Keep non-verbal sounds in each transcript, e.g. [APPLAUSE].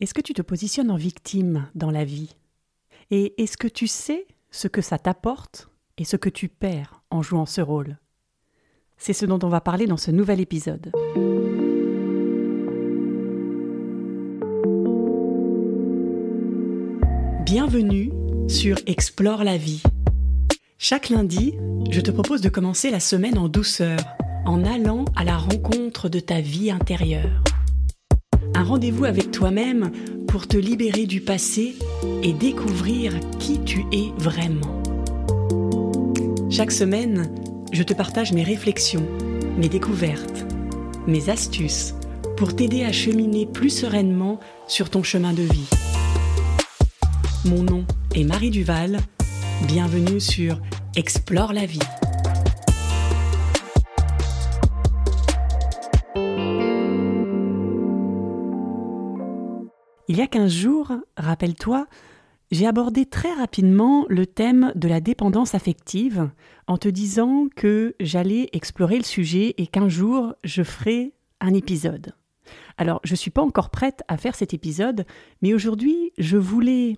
Est-ce que tu te positionnes en victime dans la vie? Et est-ce que tu sais ce que ça t'apporte et ce que tu perds en jouant ce rôle? C'est ce dont on va parler dans ce nouvel épisode. Bienvenue sur Explore la vie. Chaque lundi, je te propose de commencer la semaine en douceur, en allant à la rencontre de ta vie intérieure. Un rendez-vous avec toi-même pour te libérer du passé et découvrir qui tu es vraiment. Chaque semaine, je te partage mes réflexions, mes découvertes, mes astuces pour t'aider à cheminer plus sereinement sur ton chemin de vie. Mon nom est Marie Duval. Bienvenue sur Explore la vie. Il y a 15 jours, rappelle-toi, j'ai abordé très rapidement le thème de la dépendance affective en te disant que j'allais explorer le sujet et qu'un jour je ferai un épisode. Alors, je ne suis pas encore prête à faire cet épisode, mais aujourd'hui, je voulais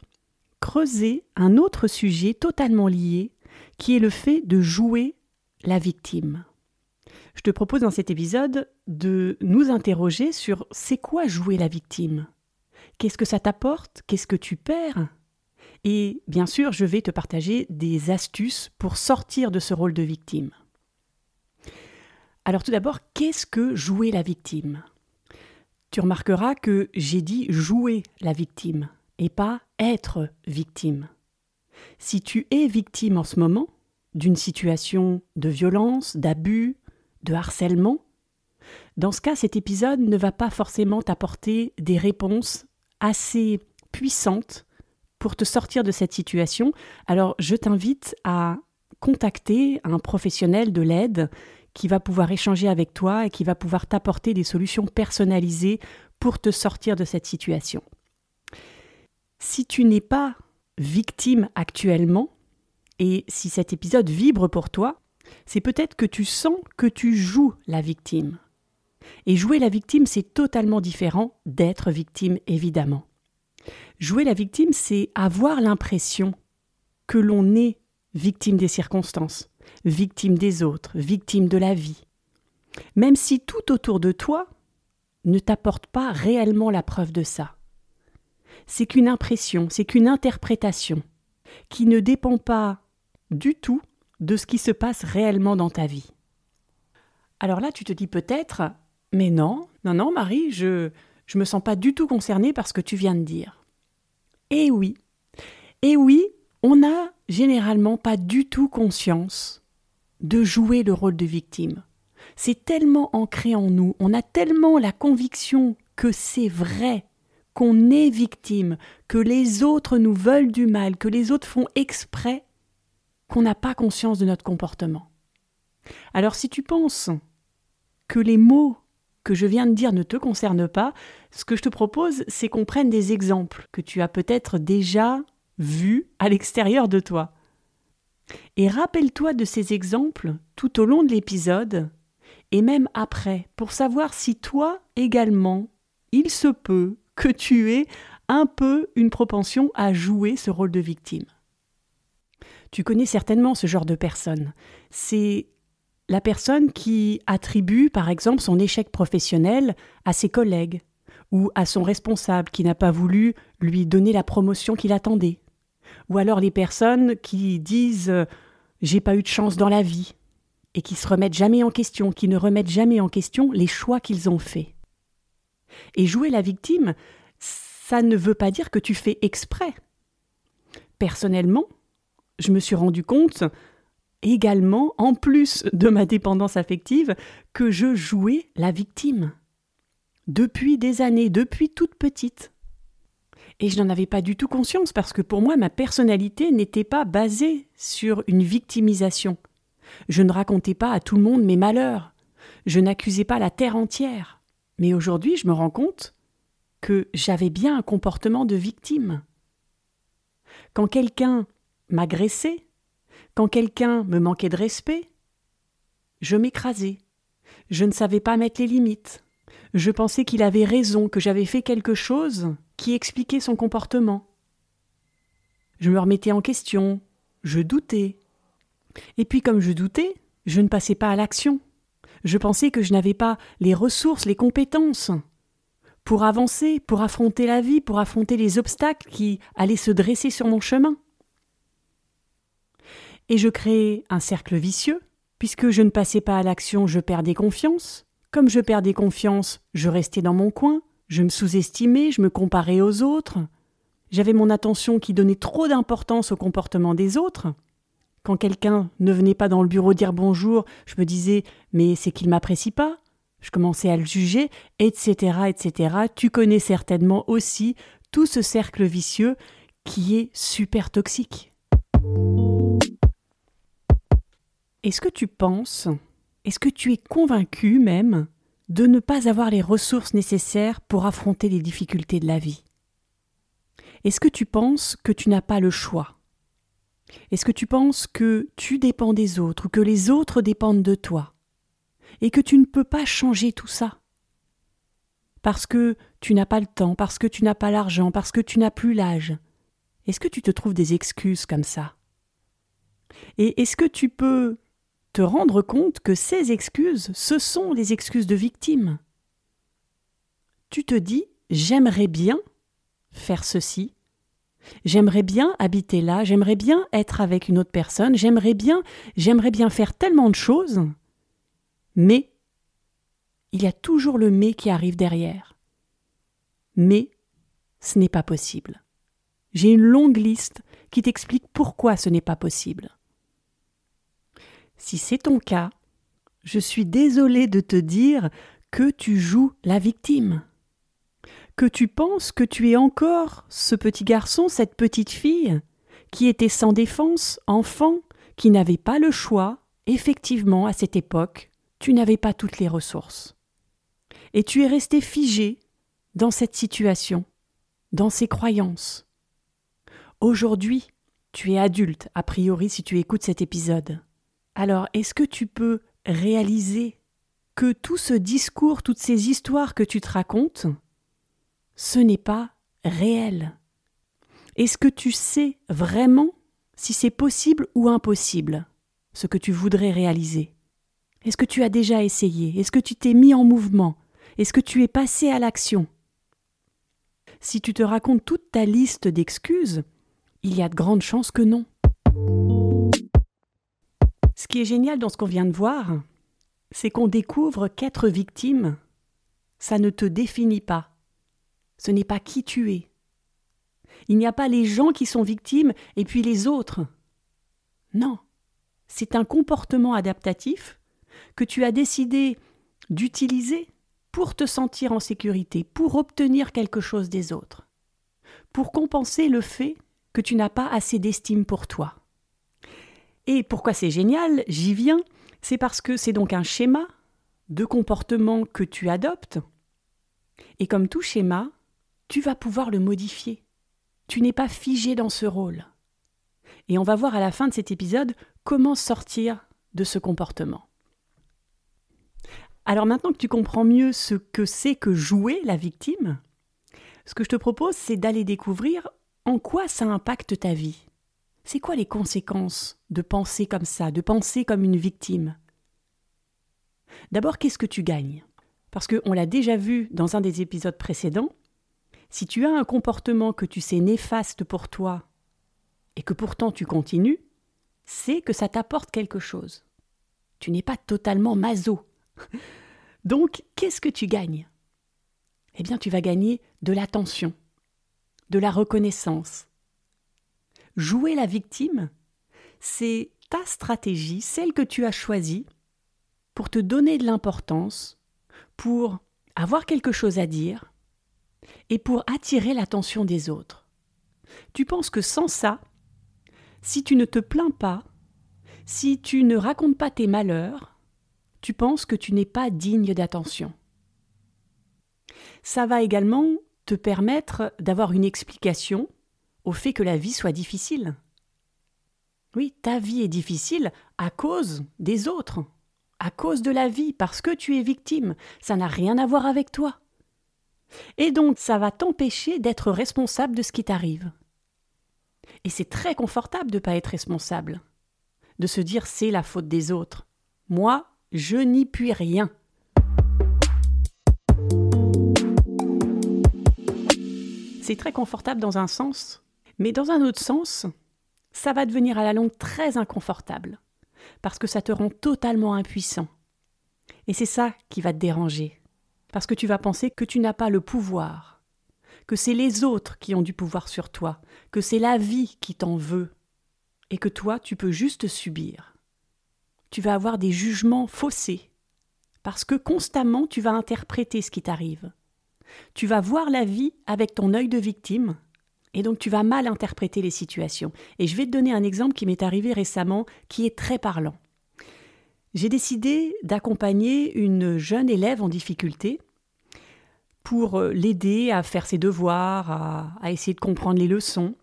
creuser un autre sujet totalement lié, qui est le fait de jouer la victime. Je te propose dans cet épisode de nous interroger sur c'est quoi jouer la victime Qu'est-ce que ça t'apporte? Qu'est-ce que tu perds? Et bien sûr, je vais te partager des astuces pour sortir de ce rôle de victime. Alors tout d'abord, qu'est-ce que jouer la victime? Tu remarqueras que j'ai dit jouer la victime et pas être victime. Si tu es victime en ce moment d'une situation de violence, d'abus, de harcèlement, dans ce cas, cet épisode ne va pas forcément t'apporter des réponses assez puissante pour te sortir de cette situation, alors je t'invite à contacter un professionnel de l'aide qui va pouvoir échanger avec toi et qui va pouvoir t'apporter des solutions personnalisées pour te sortir de cette situation. Si tu n'es pas victime actuellement, et si cet épisode vibre pour toi, c'est peut-être que tu sens que tu joues la victime. Et jouer la victime, c'est totalement différent d'être victime, évidemment. Jouer la victime, c'est avoir l'impression que l'on est victime des circonstances, victime des autres, victime de la vie. Même si tout autour de toi ne t'apporte pas réellement la preuve de ça. C'est qu'une impression, c'est qu'une interprétation qui ne dépend pas du tout de ce qui se passe réellement dans ta vie. Alors là, tu te dis peut-être, mais non, non, non, Marie, je je me sens pas du tout concernée par ce que tu viens de dire. Eh oui, eh oui, on n'a généralement pas du tout conscience de jouer le rôle de victime. C'est tellement ancré en nous, on a tellement la conviction que c'est vrai, qu'on est victime, que les autres nous veulent du mal, que les autres font exprès, qu'on n'a pas conscience de notre comportement. Alors si tu penses que les mots que je viens de dire ne te concernent pas, ce que je te propose, c'est qu'on prenne des exemples que tu as peut-être déjà vus à l'extérieur de toi. Et rappelle-toi de ces exemples tout au long de l'épisode, et même après, pour savoir si toi également, il se peut que tu aies un peu une propension à jouer ce rôle de victime. Tu connais certainement ce genre de personne. C'est la personne qui attribue, par exemple, son échec professionnel à ses collègues ou à son responsable qui n'a pas voulu lui donner la promotion qu'il attendait. Ou alors les personnes qui disent euh, j'ai pas eu de chance dans la vie et qui se remettent jamais en question, qui ne remettent jamais en question les choix qu'ils ont faits. Et jouer la victime, ça ne veut pas dire que tu fais exprès. Personnellement, je me suis rendu compte également, en plus de ma dépendance affective, que je jouais la victime. Depuis des années, depuis toute petite. Et je n'en avais pas du tout conscience parce que pour moi, ma personnalité n'était pas basée sur une victimisation. Je ne racontais pas à tout le monde mes malheurs. Je n'accusais pas la terre entière. Mais aujourd'hui, je me rends compte que j'avais bien un comportement de victime. Quand quelqu'un m'agressait, quand quelqu'un me manquait de respect, je m'écrasais. Je ne savais pas mettre les limites. Je pensais qu'il avait raison, que j'avais fait quelque chose qui expliquait son comportement. Je me remettais en question, je doutais. Et puis comme je doutais, je ne passais pas à l'action. Je pensais que je n'avais pas les ressources, les compétences pour avancer, pour affronter la vie, pour affronter les obstacles qui allaient se dresser sur mon chemin. Et je créais un cercle vicieux, puisque je ne passais pas à l'action, je perdais confiance. Comme je perdais confiance, je restais dans mon coin, je me sous-estimais, je me comparais aux autres. J'avais mon attention qui donnait trop d'importance au comportement des autres. Quand quelqu'un ne venait pas dans le bureau dire bonjour, je me disais mais c'est qu'il m'apprécie pas. Je commençais à le juger, etc., etc. Tu connais certainement aussi tout ce cercle vicieux qui est super toxique. Est-ce que tu penses, est-ce que tu es convaincu même de ne pas avoir les ressources nécessaires pour affronter les difficultés de la vie Est-ce que tu penses que tu n'as pas le choix Est-ce que tu penses que tu dépends des autres ou que les autres dépendent de toi et que tu ne peux pas changer tout ça. Parce que tu n'as pas le temps, parce que tu n'as pas l'argent, parce que tu n'as plus l'âge. Est-ce que tu te trouves des excuses comme ça Et est-ce que tu peux te rendre compte que ces excuses, ce sont les excuses de victime Tu te dis j'aimerais bien faire ceci, J'aimerais bien habiter là, j'aimerais bien être avec une autre personne, j'aimerais bien, j'aimerais bien faire tellement de choses, mais il y a toujours le mais qui arrive derrière. Mais ce n'est pas possible. J'ai une longue liste qui t'explique pourquoi ce n'est pas possible. Si c'est ton cas, je suis désolé de te dire que tu joues la victime, que tu penses que tu es encore ce petit garçon, cette petite fille, qui était sans défense, enfant, qui n'avait pas le choix, effectivement, à cette époque, tu n'avais pas toutes les ressources. Et tu es resté figé dans cette situation, dans ces croyances. Aujourd'hui, tu es adulte, a priori, si tu écoutes cet épisode. Alors, est-ce que tu peux réaliser que tout ce discours, toutes ces histoires que tu te racontes, ce n'est pas réel? Est-ce que tu sais vraiment si c'est possible ou impossible, ce que tu voudrais réaliser? Est-ce que tu as déjà essayé? Est-ce que tu t'es mis en mouvement? Est-ce que tu es passé à l'action? Si tu te racontes toute ta liste d'excuses, il y a de grandes chances que non. Ce qui est génial dans ce qu'on vient de voir, c'est qu'on découvre qu'être victime, ça ne te définit pas. Ce n'est pas qui tu es. Il n'y a pas les gens qui sont victimes et puis les autres. Non, c'est un comportement adaptatif que tu as décidé d'utiliser pour te sentir en sécurité, pour obtenir quelque chose des autres, pour compenser le fait que tu n'as pas assez d'estime pour toi. Et pourquoi c'est génial, j'y viens, c'est parce que c'est donc un schéma de comportement que tu adoptes, et comme tout schéma, tu vas pouvoir le modifier. Tu n'es pas figé dans ce rôle. Et on va voir à la fin de cet épisode comment sortir de ce comportement. Alors maintenant que tu comprends mieux ce que c'est que jouer la victime, ce que je te propose, c'est d'aller découvrir en quoi ça impacte ta vie. C'est quoi les conséquences de penser comme ça, de penser comme une victime? D'abord, qu'est-ce que tu gagnes? Parce qu'on l'a déjà vu dans un des épisodes précédents, si tu as un comportement que tu sais néfaste pour toi et que pourtant tu continues, c'est que ça t'apporte quelque chose. Tu n'es pas totalement maso. [LAUGHS] Donc, qu'est-ce que tu gagnes? Eh bien, tu vas gagner de l'attention, de la reconnaissance. Jouer la victime, c'est ta stratégie, celle que tu as choisie, pour te donner de l'importance, pour avoir quelque chose à dire et pour attirer l'attention des autres. Tu penses que sans ça, si tu ne te plains pas, si tu ne racontes pas tes malheurs, tu penses que tu n'es pas digne d'attention. Ça va également te permettre d'avoir une explication au fait que la vie soit difficile. Oui, ta vie est difficile à cause des autres, à cause de la vie, parce que tu es victime. Ça n'a rien à voir avec toi. Et donc, ça va t'empêcher d'être responsable de ce qui t'arrive. Et c'est très confortable de ne pas être responsable, de se dire c'est la faute des autres. Moi, je n'y puis rien. C'est très confortable dans un sens, mais dans un autre sens, ça va devenir à la longue très inconfortable, parce que ça te rend totalement impuissant. Et c'est ça qui va te déranger, parce que tu vas penser que tu n'as pas le pouvoir, que c'est les autres qui ont du pouvoir sur toi, que c'est la vie qui t'en veut, et que toi tu peux juste subir. Tu vas avoir des jugements faussés, parce que constamment tu vas interpréter ce qui t'arrive. Tu vas voir la vie avec ton œil de victime, et donc tu vas mal interpréter les situations. Et je vais te donner un exemple qui m'est arrivé récemment, qui est très parlant. J'ai décidé d'accompagner une jeune élève en difficulté pour euh, l'aider à faire ses devoirs, à, à essayer de comprendre les leçons.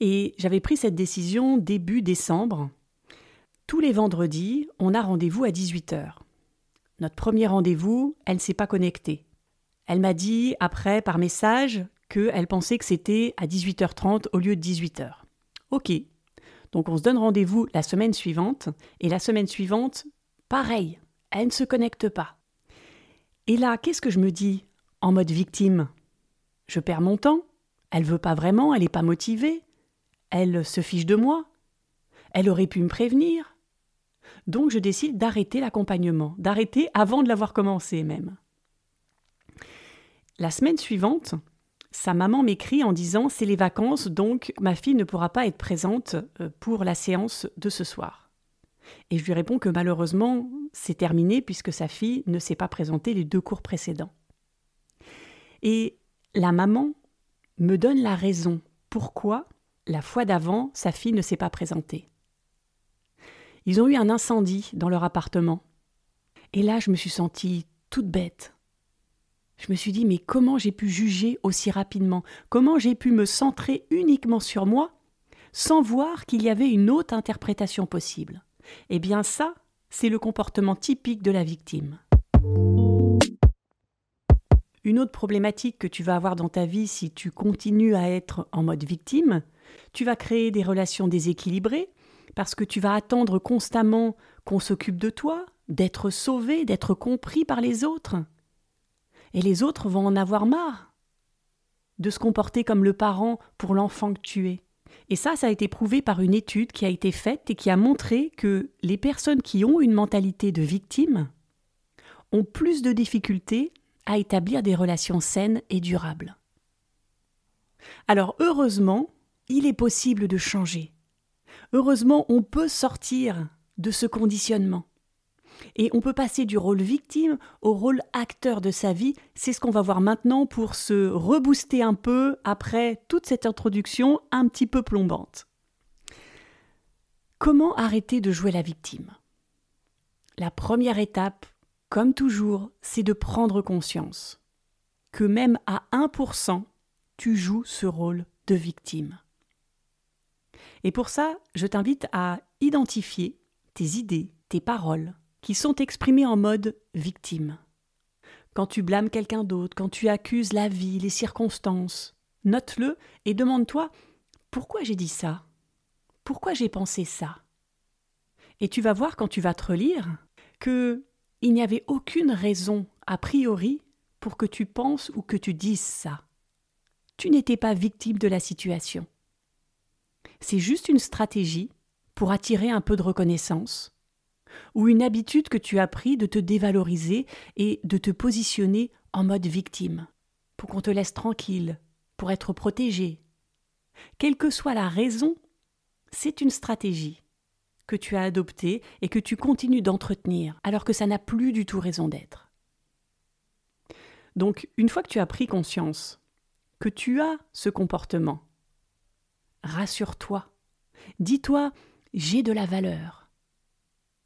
Et j'avais pris cette décision début décembre. Tous les vendredis, on a rendez-vous à 18h. Notre premier rendez-vous, elle ne s'est pas connectée. Elle m'a dit après par message qu'elle pensait que c'était à 18h30 au lieu de 18h. Ok. Donc on se donne rendez-vous la semaine suivante, et la semaine suivante, pareil, elle ne se connecte pas. Et là, qu'est-ce que je me dis en mode victime? Je perds mon temps, elle veut pas vraiment, elle n'est pas motivée, elle se fiche de moi, elle aurait pu me prévenir. Donc je décide d'arrêter l'accompagnement, d'arrêter avant de l'avoir commencé même. La semaine suivante, sa maman m'écrit en disant c'est les vacances, donc ma fille ne pourra pas être présente euh, pour la séance de ce soir. Et je lui réponds que malheureusement, c'est terminé puisque sa fille ne s'est pas présentée les deux cours précédents. Et la maman me donne la raison pourquoi la fois d'avant sa fille ne s'est pas présentée. Ils ont eu un incendie dans leur appartement. Et là, je me suis sentie toute bête, je me suis dit, mais comment j'ai pu juger aussi rapidement? Comment j'ai pu me centrer uniquement sur moi sans voir qu'il y avait une autre interprétation possible? Eh bien ça, c'est le comportement typique de la victime. Une autre problématique que tu vas avoir dans ta vie si tu continues à être en mode victime, tu vas créer des relations déséquilibrées parce que tu vas attendre constamment qu'on s'occupe de toi, d'être sauvé, d'être compris par les autres. Et les autres vont en avoir marre de se comporter comme le parent pour l'enfant que tu es. Et ça, ça a été prouvé par une étude qui a été faite et qui a montré que les personnes qui ont une mentalité de victime ont plus de difficultés à établir des relations saines et durables. Alors heureusement, il est possible de changer. Heureusement, on peut sortir de ce conditionnement. Et on peut passer du rôle victime au rôle acteur de sa vie. C'est ce qu'on va voir maintenant pour se rebooster un peu après toute cette introduction un petit peu plombante. Comment arrêter de jouer la victime? La première étape, comme toujours, c'est de prendre conscience que même à 1%, tu joues ce rôle de victime. Et pour ça, je t'invite à identifier tes idées, tes paroles, qui sont exprimés en mode victime. Quand tu blâmes quelqu'un d'autre, quand tu accuses la vie, les circonstances, note-le et demande-toi pourquoi j'ai dit ça? Pourquoi j'ai pensé ça? Et tu vas voir quand tu vas te relire que il n'y avait aucune raison a priori pour que tu penses ou que tu dises ça. Tu n'étais pas victime de la situation. C'est juste une stratégie pour attirer un peu de reconnaissance, ou une habitude que tu as pris de te dévaloriser et de te positionner en mode victime, pour qu'on te laisse tranquille, pour être protégé. Quelle que soit la raison, c'est une stratégie que tu as adoptée et que tu continues d'entretenir alors que ça n'a plus du tout raison d'être. Donc, une fois que tu as pris conscience que tu as ce comportement, rassure-toi. Dis-toi, j'ai de la valeur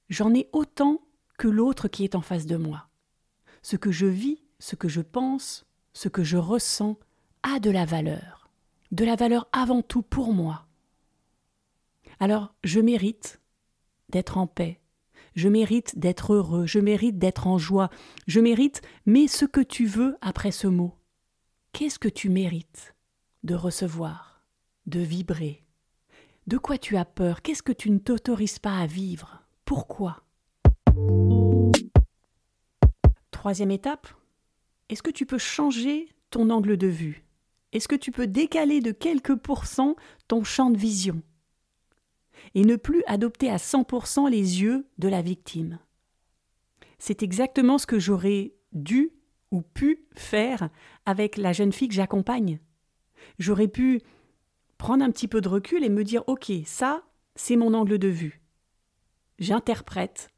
j'en ai autant que l'autre qui est en face de moi. Ce que je vis, ce que je pense, ce que je ressens a de la valeur, de la valeur avant tout pour moi. Alors je mérite d'être en paix, je mérite d'être heureux, je mérite d'être en joie, je mérite, mais ce que tu veux après ce mot. Qu'est-ce que tu mérites de recevoir, de vibrer? De quoi tu as peur? Qu'est-ce que tu ne t'autorises pas à vivre? Pourquoi? Troisième étape, est-ce que tu peux changer ton angle de vue? Est-ce que tu peux décaler de quelques pourcents ton champ de vision? Et ne plus adopter à 100% les yeux de la victime? C'est exactement ce que j'aurais dû ou pu faire avec la jeune fille que j'accompagne. J'aurais pu prendre un petit peu de recul et me dire Ok, ça, c'est mon angle de vue. J'interprète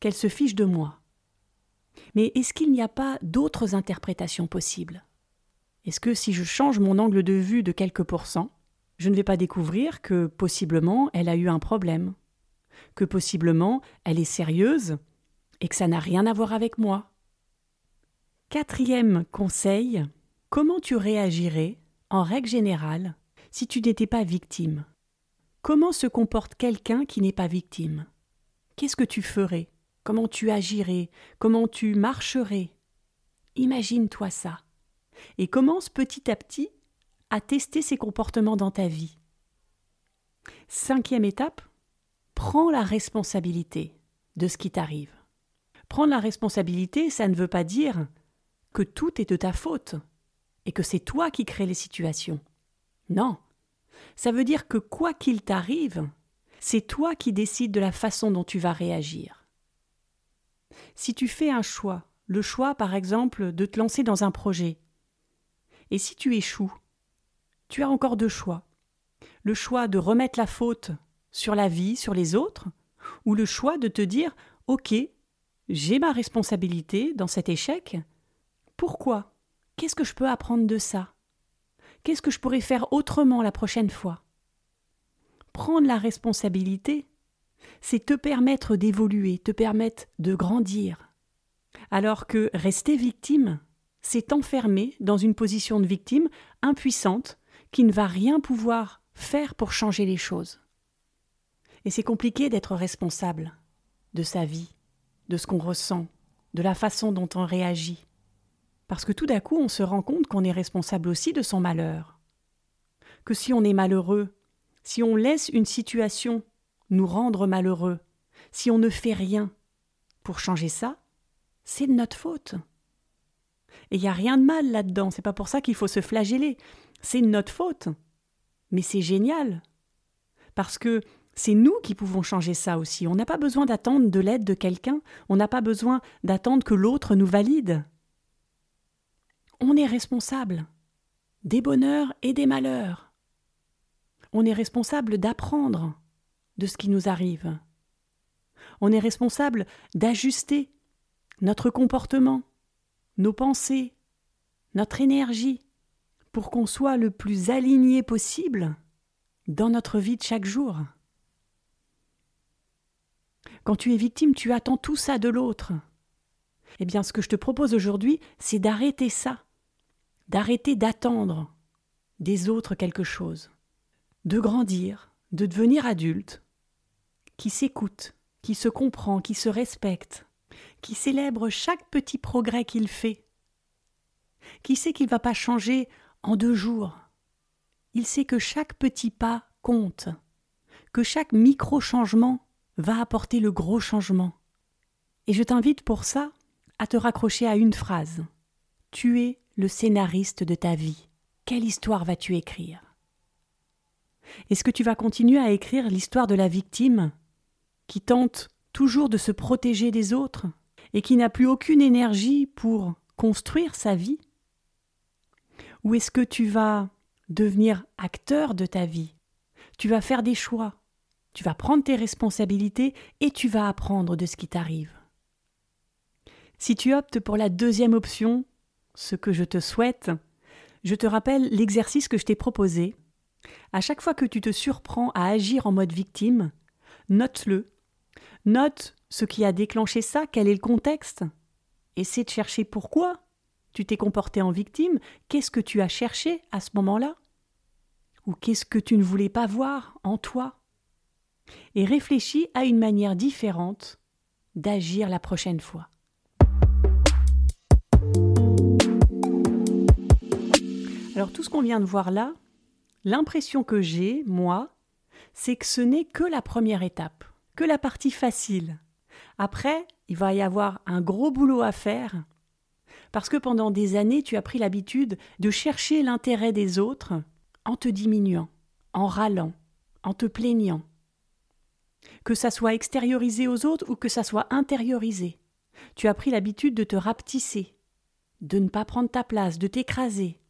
qu'elle se fiche de moi. Mais est-ce qu'il n'y a pas d'autres interprétations possibles? Est-ce que si je change mon angle de vue de quelques pourcents, je ne vais pas découvrir que possiblement elle a eu un problème, que possiblement elle est sérieuse et que ça n'a rien à voir avec moi? Quatrième conseil, comment tu réagirais, en règle générale, si tu n'étais pas victime? Comment se comporte quelqu'un qui n'est pas victime? Qu'est-ce que tu ferais? Comment tu agirais? Comment tu marcherais? Imagine-toi ça. Et commence petit à petit à tester ces comportements dans ta vie. Cinquième étape, prends la responsabilité de ce qui t'arrive. Prendre la responsabilité, ça ne veut pas dire que tout est de ta faute et que c'est toi qui crée les situations. Non. Ça veut dire que quoi qu'il t'arrive, c'est toi qui décides de la façon dont tu vas réagir. Si tu fais un choix, le choix par exemple de te lancer dans un projet, et si tu échoues, tu as encore deux choix. Le choix de remettre la faute sur la vie, sur les autres, ou le choix de te dire Ok, j'ai ma responsabilité dans cet échec. Pourquoi? Qu'est-ce que je peux apprendre de ça? Qu'est-ce que je pourrais faire autrement la prochaine fois? Prendre la responsabilité, c'est te permettre d'évoluer, te permettre de grandir. Alors que rester victime, c'est t'enfermer dans une position de victime impuissante qui ne va rien pouvoir faire pour changer les choses. Et c'est compliqué d'être responsable de sa vie, de ce qu'on ressent, de la façon dont on réagit. Parce que tout d'un coup, on se rend compte qu'on est responsable aussi de son malheur. Que si on est malheureux, si on laisse une situation nous rendre malheureux, si on ne fait rien pour changer ça, c'est de notre faute. Et il n'y a rien de mal là-dedans, c'est pas pour ça qu'il faut se flageller. C'est notre faute. Mais c'est génial. Parce que c'est nous qui pouvons changer ça aussi. On n'a pas besoin d'attendre de l'aide de quelqu'un, on n'a pas besoin d'attendre que l'autre nous valide. On est responsable des bonheurs et des malheurs. On est responsable d'apprendre de ce qui nous arrive. On est responsable d'ajuster notre comportement, nos pensées, notre énergie, pour qu'on soit le plus aligné possible dans notre vie de chaque jour. Quand tu es victime, tu attends tout ça de l'autre. Eh bien, ce que je te propose aujourd'hui, c'est d'arrêter ça, d'arrêter d'attendre des autres quelque chose, de grandir, de devenir adulte, qui s'écoute, qui se comprend, qui se respecte, qui célèbre chaque petit progrès qu'il fait, qui sait qu'il ne va pas changer en deux jours? Il sait que chaque petit pas compte, que chaque micro-changement va apporter le gros changement. Et je t'invite pour ça à te raccrocher à une phrase. Tu es le scénariste de ta vie. Quelle histoire vas-tu écrire? Est-ce que tu vas continuer à écrire l'histoire de la victime qui tente toujours de se protéger des autres et qui n'a plus aucune énergie pour construire sa vie? Ou est-ce que tu vas devenir acteur de ta vie? Tu vas faire des choix, tu vas prendre tes responsabilités et tu vas apprendre de ce qui t'arrive. Si tu optes pour la deuxième option, ce que je te souhaite, je te rappelle l'exercice que je t'ai proposé. À chaque fois que tu te surprends à agir en mode victime, note-le. Note ce qui a déclenché ça, quel est le contexte. Essaie de chercher pourquoi tu t'es comporté en victime, qu'est-ce que tu as cherché à ce moment-là Ou qu'est-ce que tu ne voulais pas voir en toi Et réfléchis à une manière différente d'agir la prochaine fois. Alors tout ce qu'on vient de voir là, l'impression que j'ai, moi, c'est que ce n'est que la première étape, que la partie facile. Après, il va y avoir un gros boulot à faire, parce que pendant des années, tu as pris l'habitude de chercher l'intérêt des autres en te diminuant, en râlant, en te plaignant. Que ça soit extériorisé aux autres ou que ça soit intériorisé. Tu as pris l'habitude de te rapetisser, de ne pas prendre ta place, de t'écraser,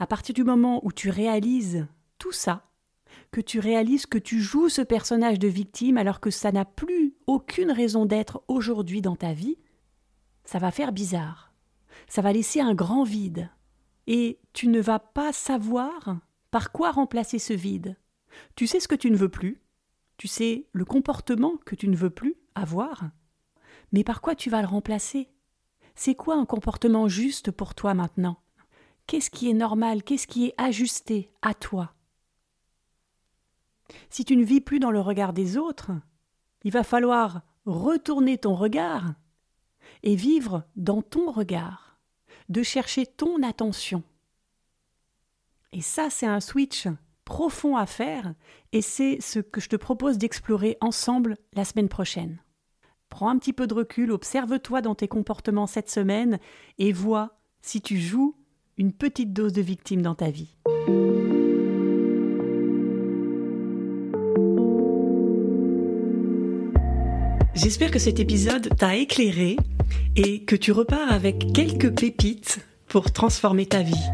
à partir du moment où tu réalises tout ça, que tu réalises que tu joues ce personnage de victime alors que ça n'a plus aucune raison d'être aujourd'hui dans ta vie, ça va faire bizarre. Ça va laisser un grand vide. Et tu ne vas pas savoir par quoi remplacer ce vide. Tu sais ce que tu ne veux plus, tu sais le comportement que tu ne veux plus avoir, mais par quoi tu vas le remplacer? C'est quoi un comportement juste pour toi maintenant? Qu'est-ce qui est normal? Qu'est-ce qui est ajusté à toi? Si tu ne vis plus dans le regard des autres, il va falloir retourner ton regard et vivre dans ton regard, de chercher ton attention. Et ça, c'est un switch profond à faire, et c'est ce que je te propose d'explorer ensemble la semaine prochaine. Prends un petit peu de recul, observe-toi dans tes comportements cette semaine et vois si tu joues une petite dose de victime dans ta vie. J'espère que cet épisode t'a éclairé et que tu repars avec quelques pépites pour transformer ta vie.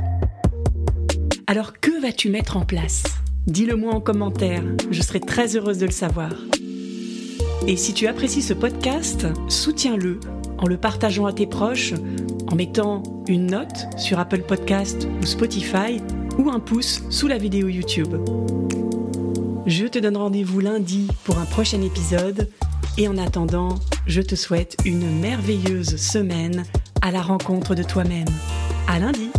Alors que vas-tu mettre en place? Dis-le moi en commentaire, je serai très heureuse de le savoir. Et si tu apprécies ce podcast, soutiens-le en le partageant à tes proches, en mettant une note sur Apple Podcast ou Spotify ou un pouce sous la vidéo YouTube. Je te donne rendez-vous lundi pour un prochain épisode et en attendant, je te souhaite une merveilleuse semaine à la rencontre de toi-même. À lundi!